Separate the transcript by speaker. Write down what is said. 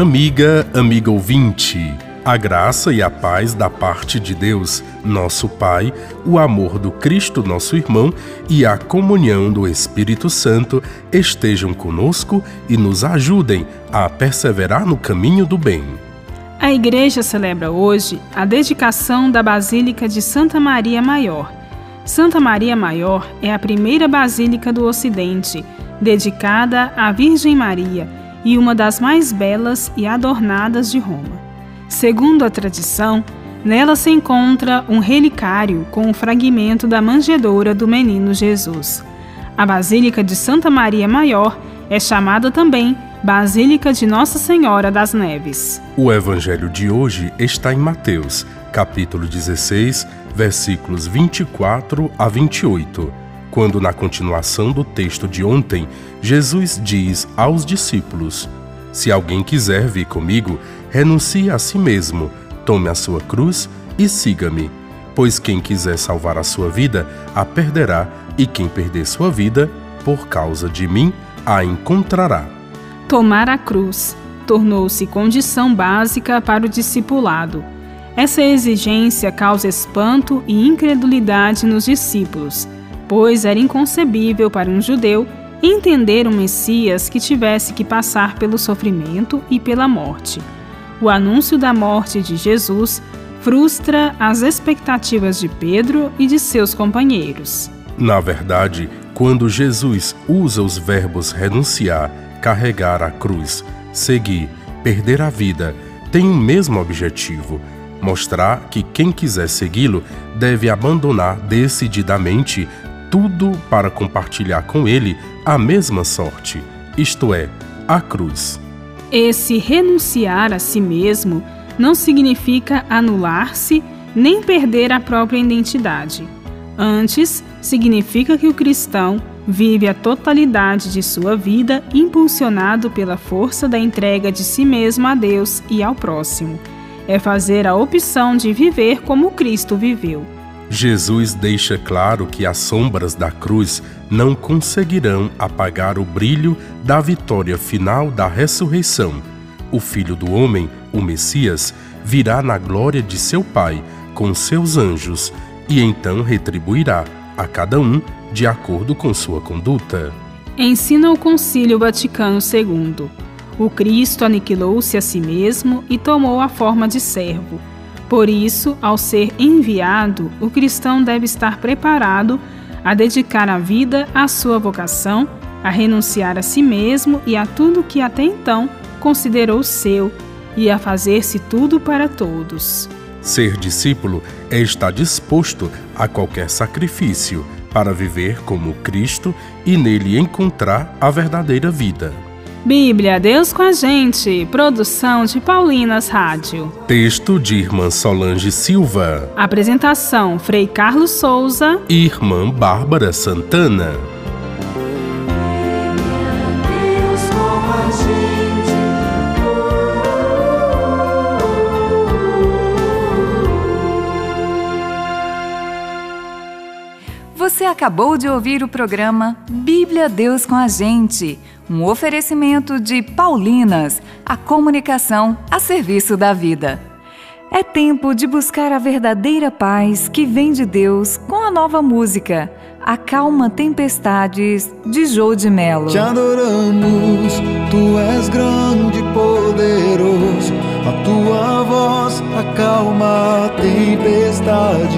Speaker 1: Amiga, amigo ouvinte, a graça e a paz da parte de Deus, nosso Pai, o amor do Cristo, nosso irmão, e a comunhão do Espírito Santo estejam conosco e nos ajudem a perseverar no caminho do bem.
Speaker 2: A Igreja celebra hoje a dedicação da Basílica de Santa Maria Maior. Santa Maria Maior é a primeira basílica do Ocidente, dedicada à Virgem Maria e uma das mais belas e adornadas de Roma. Segundo a tradição, nela se encontra um relicário com um fragmento da manjedoura do menino Jesus. A Basílica de Santa Maria Maior é chamada também Basílica de Nossa Senhora das Neves.
Speaker 1: O evangelho de hoje está em Mateus, capítulo 16, versículos 24 a 28, quando na continuação do texto de ontem, Jesus diz aos discípulos: Se alguém quiser vir comigo, renuncie a si mesmo, tome a sua cruz e siga-me. Pois quem quiser salvar a sua vida, a perderá, e quem perder sua vida, por causa de mim, a encontrará.
Speaker 2: Tomar a cruz tornou-se condição básica para o discipulado. Essa exigência causa espanto e incredulidade nos discípulos, pois era inconcebível para um judeu entender um Messias que tivesse que passar pelo sofrimento e pela morte o anúncio da morte de Jesus frustra as expectativas de Pedro e de seus companheiros.
Speaker 1: Na verdade, quando Jesus usa os verbos renunciar, carregar a cruz, seguir, perder a vida, tem o mesmo objetivo: mostrar que quem quiser segui-lo deve abandonar decididamente tudo para compartilhar com ele a mesma sorte, isto é, a cruz.
Speaker 2: Esse renunciar a si mesmo não significa anular-se nem perder a própria identidade. Antes, significa que o cristão vive a totalidade de sua vida impulsionado pela força da entrega de si mesmo a Deus e ao próximo. É fazer a opção de viver como Cristo viveu.
Speaker 1: Jesus deixa claro que as sombras da cruz não conseguirão apagar o brilho da vitória final da ressurreição. O Filho do Homem, o Messias, virá na glória de seu Pai com seus anjos e então retribuirá a cada um de acordo com sua conduta.
Speaker 2: Ensina o Concílio Vaticano II. O Cristo aniquilou-se a si mesmo e tomou a forma de servo por isso, ao ser enviado, o cristão deve estar preparado a dedicar a vida à sua vocação, a renunciar a si mesmo e a tudo que até então considerou seu e a fazer-se tudo para todos.
Speaker 1: Ser discípulo é estar disposto a qualquer sacrifício para viver como Cristo e nele encontrar a verdadeira vida.
Speaker 2: Bíblia, Deus com a gente. Produção de Paulinas Rádio.
Speaker 1: Texto de Irmã Solange Silva.
Speaker 2: Apresentação: Frei Carlos Souza
Speaker 1: e Irmã Bárbara Santana.
Speaker 3: Você acabou de ouvir o programa Bíblia Deus com a gente um oferecimento de Paulinas, a comunicação a serviço da vida. É tempo de buscar a verdadeira paz que vem de Deus com a nova música Acalma Tempestades de Jô de Melo.
Speaker 4: Te adoramos, tu és grande e poderoso, a tua voz acalma tempestades. Honra